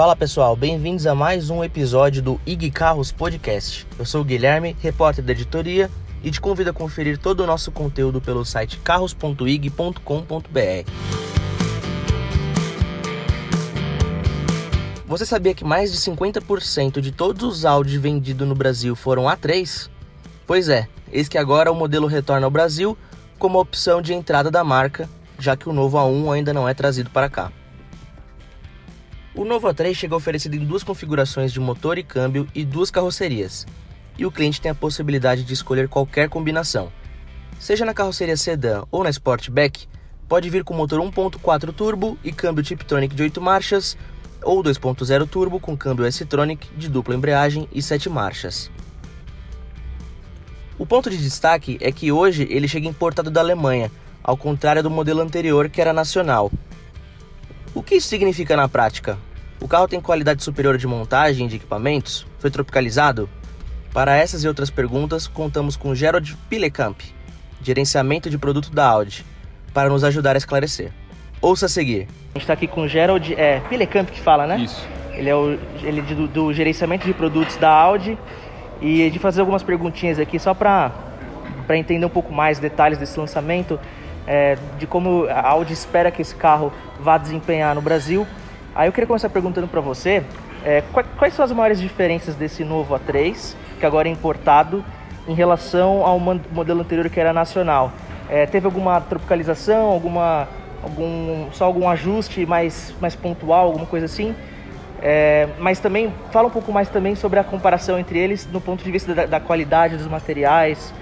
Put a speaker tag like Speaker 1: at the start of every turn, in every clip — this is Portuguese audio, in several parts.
Speaker 1: Fala pessoal, bem-vindos a mais um episódio do IG Carros Podcast. Eu sou o Guilherme, repórter da editoria, e te convido a conferir todo o nosso conteúdo pelo site carros.ig.com.br. Você sabia que mais de 50% de todos os Audi vendidos no Brasil foram A3? Pois é, eis que agora o modelo retorna ao Brasil como opção de entrada da marca, já que o novo A1 ainda não é trazido para cá. O novo A3 chega oferecido em duas configurações de motor e câmbio e duas carrocerias, e o cliente tem a possibilidade de escolher qualquer combinação. Seja na carroceria sedã ou na Sportback, pode vir com motor 1.4 turbo e câmbio Tiptronic de 8 marchas, ou 2.0 turbo com câmbio S-Tronic de dupla embreagem e 7 marchas. O ponto de destaque é que hoje ele chega importado da Alemanha, ao contrário do modelo anterior que era nacional, o que isso significa na prática? O carro tem qualidade superior de montagem de equipamentos? Foi tropicalizado? Para essas e outras perguntas, contamos com Gerald Pilecamp, gerenciamento de produto da Audi, para nos ajudar a esclarecer. Ouça a seguir. A gente está aqui com o Gerald é, Pilecamp que fala, né?
Speaker 2: Isso.
Speaker 1: Ele é, o, ele é do, do gerenciamento de produtos da Audi e de fazer algumas perguntinhas aqui só para entender um pouco mais detalhes desse lançamento é, de como a Audi espera que esse carro vá desempenhar no Brasil. Aí eu queria começar perguntando para você é, quais são as maiores diferenças desse novo A3, que agora é importado, em relação ao modelo anterior que era nacional. É, teve alguma tropicalização, alguma, algum, só algum ajuste mais, mais pontual, alguma coisa assim? É, mas também fala um pouco mais também sobre a comparação entre eles no ponto de vista da, da qualidade dos materiais,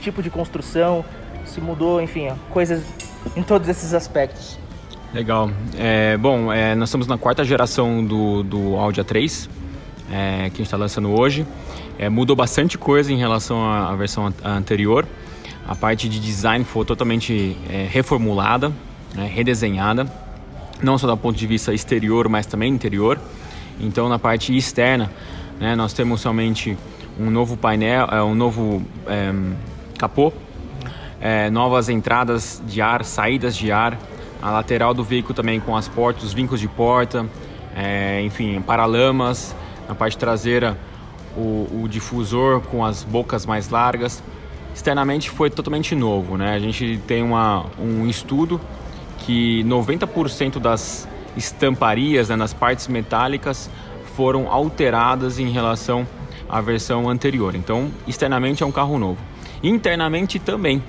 Speaker 1: tipo de construção se mudou, enfim, coisas em todos esses aspectos.
Speaker 2: Legal. É, bom, é, nós estamos na quarta geração do, do Audi A3, é, que a gente está lançando hoje. É, mudou bastante coisa em relação à, à versão anterior. A parte de design foi totalmente é, reformulada, né, redesenhada, não só do ponto de vista exterior, mas também interior. Então, na parte externa, né, nós temos somente um novo painel, é, um novo capô é, novas entradas de ar, saídas de ar, a lateral do veículo também com as portas, os vincos de porta, é, enfim, paralamas, na parte traseira o, o, difusor com as bocas mais largas. Externamente foi totalmente novo, né? A gente tem uma, um estudo que 90% das estamparias né, nas partes metálicas foram alteradas em relação à versão anterior. Então, externamente é um carro novo. Internamente também,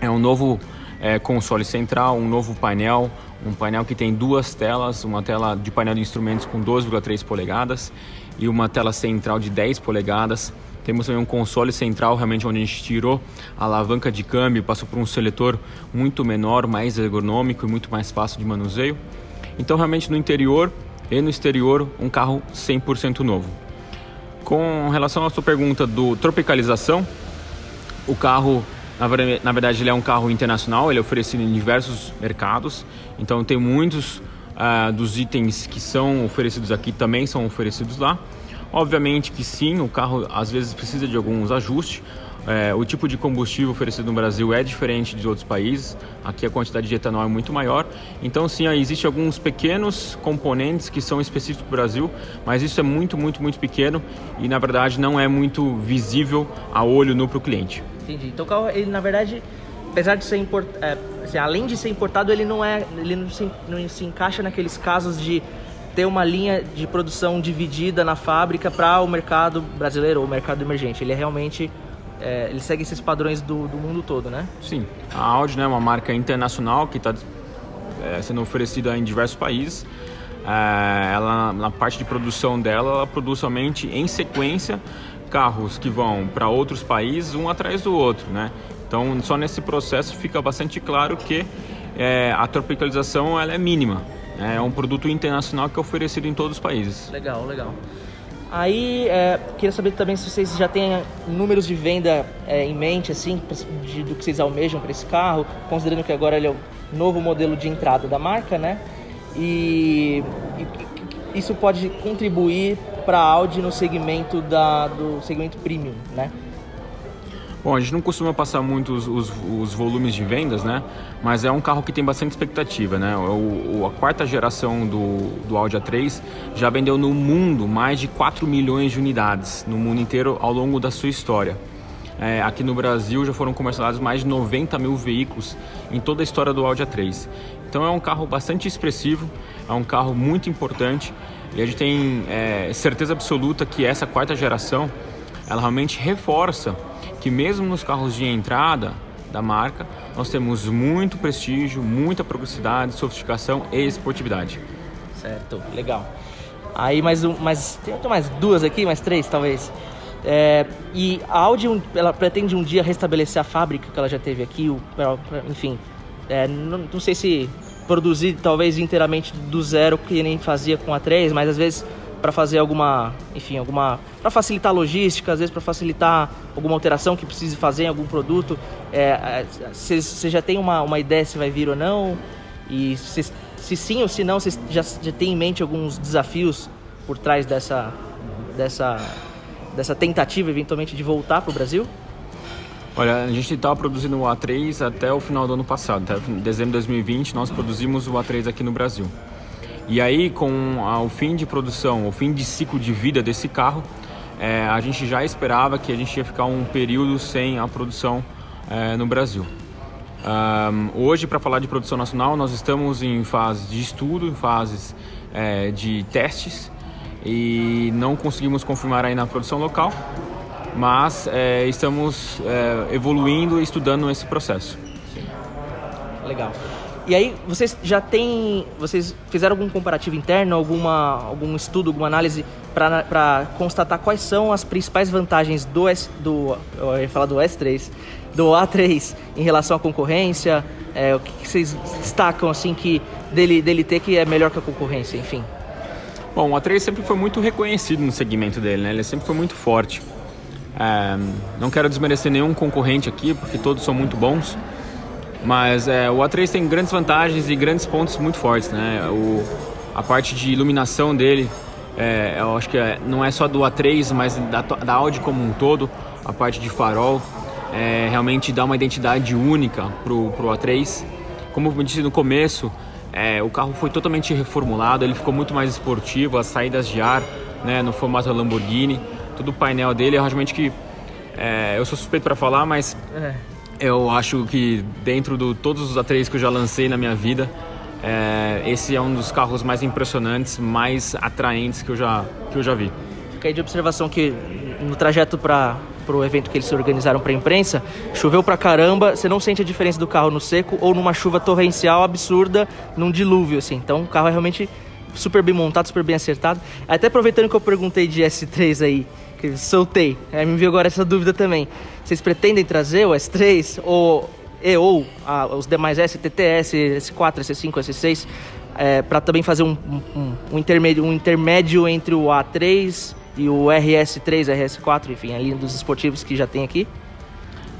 Speaker 2: é um novo é, console central, um novo painel, um painel que tem duas telas, uma tela de painel de instrumentos com 12,3 polegadas e uma tela central de 10 polegadas. Temos também um console central, realmente onde a gente tirou a alavanca de câmbio, passou por um seletor muito menor, mais ergonômico e muito mais fácil de manuseio. Então, realmente no interior e no exterior, um carro 100% novo. Com relação à sua pergunta do tropicalização, o carro na verdade, ele é um carro internacional, ele é oferecido em diversos mercados, então tem muitos uh, dos itens que são oferecidos aqui também são oferecidos lá. Obviamente que sim, o carro às vezes precisa de alguns ajustes. É, o tipo de combustível oferecido no Brasil é diferente de outros países. Aqui a quantidade de etanol é muito maior. Então, sim, existem alguns pequenos componentes que são específicos para o Brasil, mas isso é muito, muito, muito pequeno e, na verdade, não é muito visível a olho nu para o cliente.
Speaker 1: Entendi. Então o carro, ele na verdade, apesar de ser importado, é, assim, além de ser importado, ele não é, ele não se, não se encaixa naqueles casos de ter uma linha de produção dividida na fábrica para o mercado brasileiro ou mercado emergente. Ele é realmente é, ele segue esses padrões do, do, mundo todo, né?
Speaker 2: Sim. A Audi né, é uma marca internacional que está é, sendo oferecida em diversos países. É, ela, na parte de produção dela, ela produz somente em sequência carros que vão para outros países um atrás do outro, né? Então, só nesse processo fica bastante claro que é, a tropicalização ela é mínima. Né? É um produto internacional que é oferecido em todos os países.
Speaker 1: Legal, legal. Aí, é, queria saber também se vocês já têm números de venda é, em mente, assim, de, do que vocês almejam para esse carro, considerando que agora ele é o novo modelo de entrada da marca, né? E, e isso pode contribuir para a Audi no segmento da, do segmento premium, né?
Speaker 2: Bom, a gente não costuma passar muito os, os, os, volumes de vendas, né? Mas é um carro que tem bastante expectativa, né? O, o, a quarta geração do, do Audi A3 já vendeu no mundo mais de 4 milhões de unidades, no mundo inteiro, ao longo da sua história. É, aqui no Brasil já foram comercializados mais de 90 mil veículos em toda a história do Audi A3. Então é um carro bastante expressivo, é um carro muito importante e a gente tem é, certeza absoluta que essa quarta geração ela realmente reforça que mesmo nos carros de entrada da marca, nós temos muito prestígio, muita progressividade, sofisticação e esportividade.
Speaker 1: Certo, legal. Aí mais um, mais tem mais duas aqui, mais três talvez. É, e a Audi, ela pretende um dia restabelecer a fábrica que ela já teve aqui, enfim. É, não, não, sei se produzir talvez inteiramente do zero, que nem fazia com a 3, mas às vezes para fazer alguma, enfim, alguma, para facilitar a logística, às vezes para facilitar alguma alteração que precise fazer em algum produto. Você é, já tem uma, uma ideia se vai vir ou não? E se, se sim ou se não, você já, já tem em mente alguns desafios por trás dessa, dessa, dessa tentativa eventualmente de voltar para o Brasil?
Speaker 2: Olha, a gente estava produzindo o A3 até o final do ano passado, até dezembro de 2020 nós produzimos o A3 aqui no Brasil. E aí, com a, o fim de produção, o fim de ciclo de vida desse carro, é, a gente já esperava que a gente ia ficar um período sem a produção é, no Brasil. Um, hoje, para falar de produção nacional, nós estamos em fase de estudo, em fases é, de testes e não conseguimos confirmar aí na produção local, mas é, estamos é, evoluindo e estudando esse processo.
Speaker 1: Legal. E aí, vocês já têm. Vocês fizeram algum comparativo interno, alguma, algum estudo, alguma análise para constatar quais são as principais vantagens do S. do. Eu ia falar do S3, do A3 em relação à concorrência? É, o que, que, vocês destacam assim que dele, dele ter que é melhor que a concorrência, enfim?
Speaker 2: Bom, o A3 sempre foi muito reconhecido no segmento dele, né? Ele sempre foi muito forte. É, não quero desmerecer nenhum concorrente aqui, porque todos são muito bons. Mas é, o A3 tem grandes vantagens e grandes pontos muito fortes, né? O, a parte de iluminação dele, é, eu acho que é, não é só do A3, mas da, da Audi como um todo, a parte de farol, é, realmente dá uma identidade única pro, pro A3. Como eu disse no começo, é, o carro foi totalmente reformulado, ele ficou muito mais esportivo, as saídas de ar, né, no formato Lamborghini, todo o painel dele, realmente que é, eu sou suspeito para falar, mas. Eu acho que dentro de todos os A3 que eu já lancei na minha vida, é, esse é um dos carros mais impressionantes, mais atraentes que eu já, que eu já vi.
Speaker 1: Fica aí de observação que no trajeto para o evento que eles organizaram para a imprensa, choveu pra caramba, você não sente a diferença do carro no seco ou numa chuva torrencial absurda, num dilúvio, assim. Então o carro é realmente super bem montado, super bem acertado. Até aproveitando que eu perguntei de S3 aí, que soltei, aí me veio agora essa dúvida também. Vocês pretendem trazer o S3 ou, e ou a, os demais S, TTS, S4, S5, S6 é, para também fazer um, um, um, intermédio, um intermédio entre o A3 e o RS3, RS4, enfim, a linha dos esportivos que já tem aqui?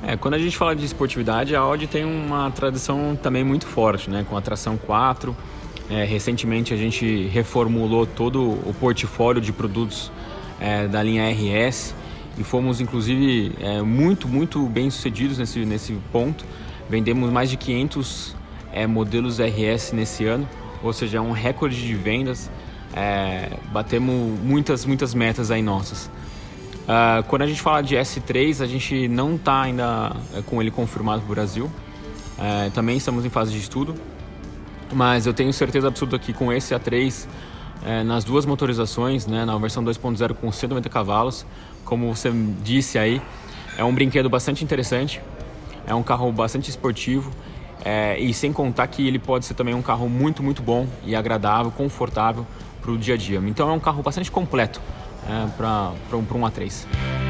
Speaker 2: É, quando a gente fala de esportividade, a Audi tem uma tradição também muito forte, né? Com a tração 4. É, recentemente a gente reformulou todo o portfólio de produtos é, da linha RS e fomos inclusive é, muito, muito bem sucedidos nesse, nesse ponto. Vendemos mais de 500 é, modelos RS nesse ano, ou seja, é um recorde de vendas. É, batemos muitas, muitas metas aí nossas. Uh, quando a gente fala de S3, a gente não está ainda é, com ele confirmado para o Brasil. É, também estamos em fase de estudo, mas eu tenho certeza absoluta que com esse A3 é, nas duas motorizações, né, na versão 2.0 com 190 cavalos. Como você disse aí, é um brinquedo bastante interessante, é um carro bastante esportivo é, e sem contar que ele pode ser também um carro muito, muito bom e agradável, confortável para o dia a dia. Então é um carro bastante completo é, para um, um A3.